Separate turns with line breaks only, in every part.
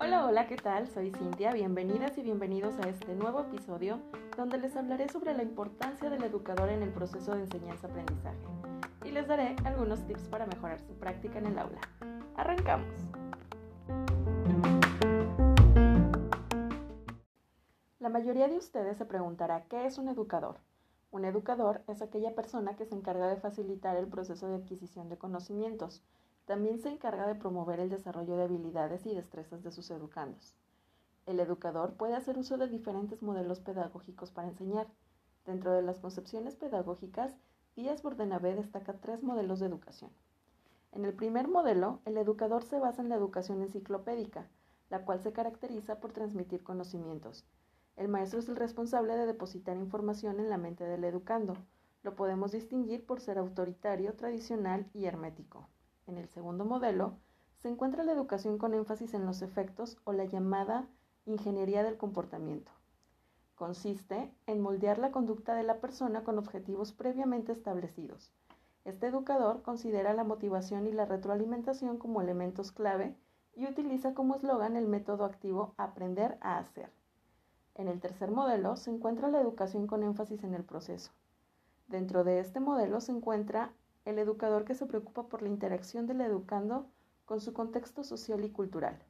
Hola, hola, ¿qué tal? Soy Cintia, bienvenidas y bienvenidos a este nuevo episodio donde les hablaré sobre la importancia del educador en el proceso de enseñanza-aprendizaje y les daré algunos tips para mejorar su práctica en el aula. ¡Arrancamos! La mayoría de ustedes se preguntará qué es un educador. Un educador es aquella persona que se encarga de facilitar el proceso de adquisición de conocimientos. También se encarga de promover el desarrollo de habilidades y destrezas de sus educandos. El educador puede hacer uso de diferentes modelos pedagógicos para enseñar. Dentro de las concepciones pedagógicas, Díaz Bordenave destaca tres modelos de educación. En el primer modelo, el educador se basa en la educación enciclopédica, la cual se caracteriza por transmitir conocimientos, el maestro es el responsable de depositar información en la mente del educando. Lo podemos distinguir por ser autoritario, tradicional y hermético. En el segundo modelo, se encuentra la educación con énfasis en los efectos o la llamada ingeniería del comportamiento. Consiste en moldear la conducta de la persona con objetivos previamente establecidos. Este educador considera la motivación y la retroalimentación como elementos clave y utiliza como eslogan el método activo aprender a hacer. En el tercer modelo se encuentra la educación con énfasis en el proceso. Dentro de este modelo se encuentra el educador que se preocupa por la interacción del educando con su contexto social y cultural.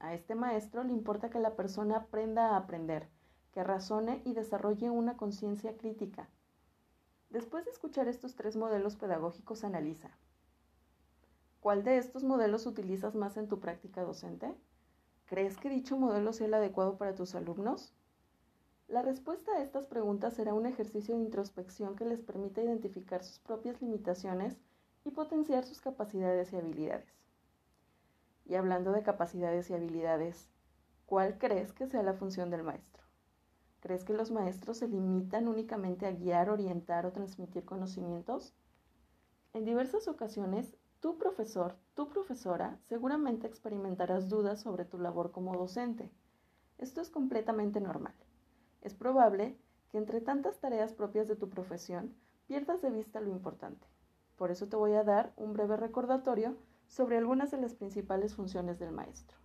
A este maestro le importa que la persona aprenda a aprender, que razone y desarrolle una conciencia crítica. Después de escuchar estos tres modelos pedagógicos, analiza. ¿Cuál de estos modelos utilizas más en tu práctica docente? ¿Crees que dicho modelo sea el adecuado para tus alumnos? La respuesta a estas preguntas será un ejercicio de introspección que les permita identificar sus propias limitaciones y potenciar sus capacidades y habilidades. Y hablando de capacidades y habilidades, ¿cuál crees que sea la función del maestro? ¿Crees que los maestros se limitan únicamente a guiar, orientar o transmitir conocimientos? En diversas ocasiones, tu profesor, tu profesora, seguramente experimentarás dudas sobre tu labor como docente. Esto es completamente normal. Es probable que entre tantas tareas propias de tu profesión pierdas de vista lo importante. Por eso te voy a dar un breve recordatorio sobre algunas de las principales funciones del maestro.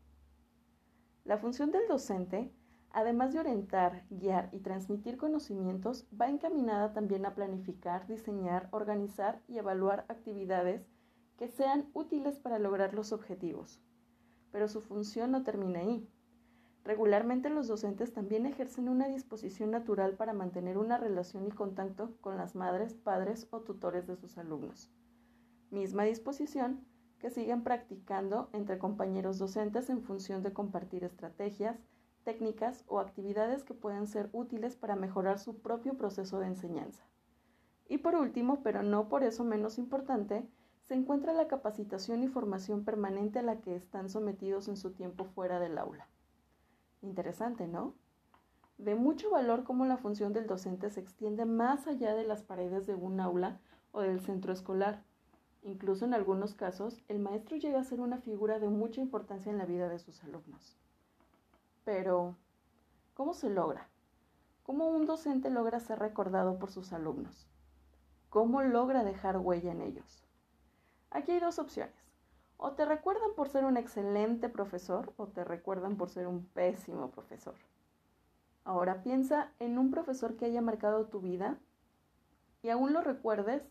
La función del docente, además de orientar, guiar y transmitir conocimientos, va encaminada también a planificar, diseñar, organizar y evaluar actividades que sean útiles para lograr los objetivos. Pero su función no termina ahí. Regularmente los docentes también ejercen una disposición natural para mantener una relación y contacto con las madres, padres o tutores de sus alumnos. Misma disposición que siguen practicando entre compañeros docentes en función de compartir estrategias, técnicas o actividades que pueden ser útiles para mejorar su propio proceso de enseñanza. Y por último, pero no por eso menos importante, se encuentra la capacitación y formación permanente a la que están sometidos en su tiempo fuera del aula. Interesante, ¿no? De mucho valor cómo la función del docente se extiende más allá de las paredes de un aula o del centro escolar. Incluso en algunos casos, el maestro llega a ser una figura de mucha importancia en la vida de sus alumnos. Pero, ¿cómo se logra? ¿Cómo un docente logra ser recordado por sus alumnos? ¿Cómo logra dejar huella en ellos? Aquí hay dos opciones. O te recuerdan por ser un excelente profesor o te recuerdan por ser un pésimo profesor. Ahora piensa en un profesor que haya marcado tu vida y aún lo recuerdes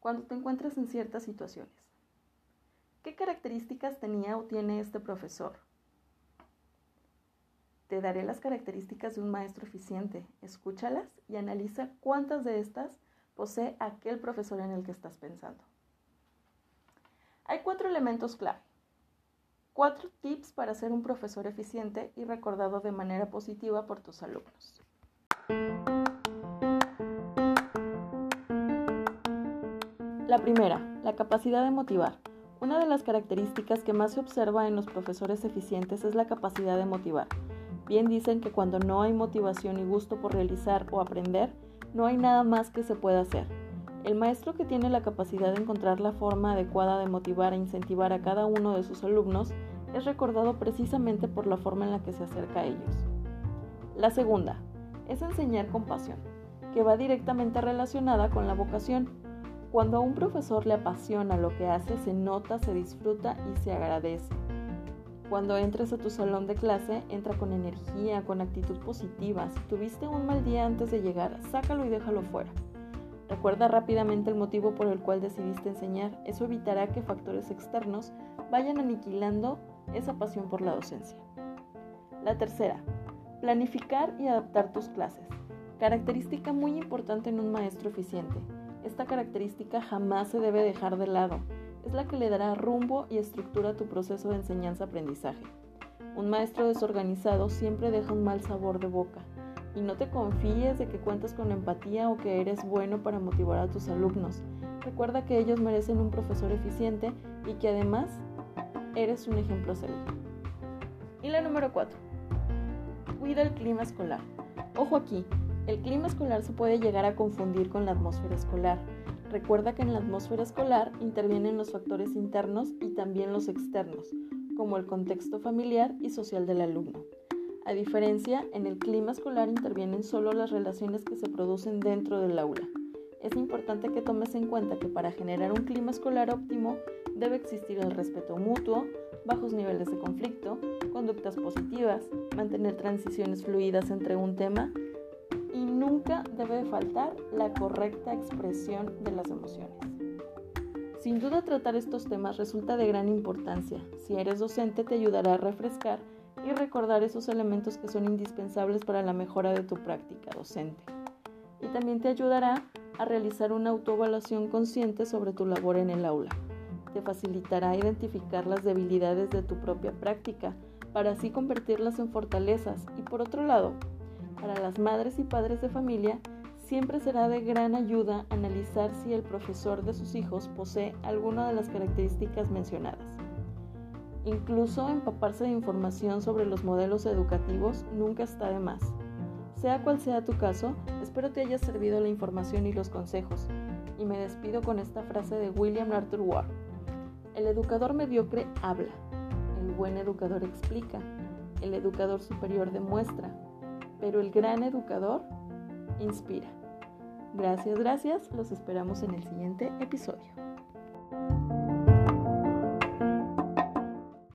cuando te encuentres en ciertas situaciones. ¿Qué características tenía o tiene este profesor? Te daré las características de un maestro eficiente. Escúchalas y analiza cuántas de estas posee aquel profesor en el que estás pensando. Hay cuatro elementos clave. Cuatro tips para ser un profesor eficiente y recordado de manera positiva por tus alumnos. La primera, la capacidad de motivar. Una de las características que más se observa en los profesores eficientes es la capacidad de motivar. Bien dicen que cuando no hay motivación y gusto por realizar o aprender, no hay nada más que se pueda hacer. El maestro que tiene la capacidad de encontrar la forma adecuada de motivar e incentivar a cada uno de sus alumnos es recordado precisamente por la forma en la que se acerca a ellos. La segunda es enseñar con pasión, que va directamente relacionada con la vocación. Cuando a un profesor le apasiona lo que hace, se nota, se disfruta y se agradece. Cuando entres a tu salón de clase, entra con energía, con actitud positiva. Si tuviste un mal día antes de llegar, sácalo y déjalo fuera. Recuerda rápidamente el motivo por el cual decidiste enseñar. Eso evitará que factores externos vayan aniquilando esa pasión por la docencia. La tercera, planificar y adaptar tus clases. Característica muy importante en un maestro eficiente. Esta característica jamás se debe dejar de lado. Es la que le dará rumbo y estructura a tu proceso de enseñanza-aprendizaje. Un maestro desorganizado siempre deja un mal sabor de boca. Y no te confíes de que cuentas con empatía o que eres bueno para motivar a tus alumnos. Recuerda que ellos merecen un profesor eficiente y que además eres un ejemplo a. Y la número 4. Cuida el clima escolar. Ojo aquí, el clima escolar se puede llegar a confundir con la atmósfera escolar. Recuerda que en la atmósfera escolar intervienen los factores internos y también los externos, como el contexto familiar y social del alumno. A diferencia, en el clima escolar intervienen solo las relaciones que se producen dentro del aula. Es importante que tomes en cuenta que para generar un clima escolar óptimo debe existir el respeto mutuo, bajos niveles de conflicto, conductas positivas, mantener transiciones fluidas entre un tema y nunca debe faltar la correcta expresión de las emociones. Sin duda tratar estos temas resulta de gran importancia. Si eres docente te ayudará a refrescar y recordar esos elementos que son indispensables para la mejora de tu práctica docente. Y también te ayudará a realizar una autoevaluación consciente sobre tu labor en el aula. Te facilitará identificar las debilidades de tu propia práctica para así convertirlas en fortalezas y por otro lado, para las madres y padres de familia, siempre será de gran ayuda analizar si el profesor de sus hijos posee alguna de las características mencionadas. Incluso empaparse de información sobre los modelos educativos nunca está de más. Sea cual sea tu caso, espero te haya servido la información y los consejos. Y me despido con esta frase de William Arthur Ward. El educador mediocre habla, el buen educador explica, el educador superior demuestra, pero el gran educador inspira. Gracias, gracias. Los esperamos en el siguiente episodio.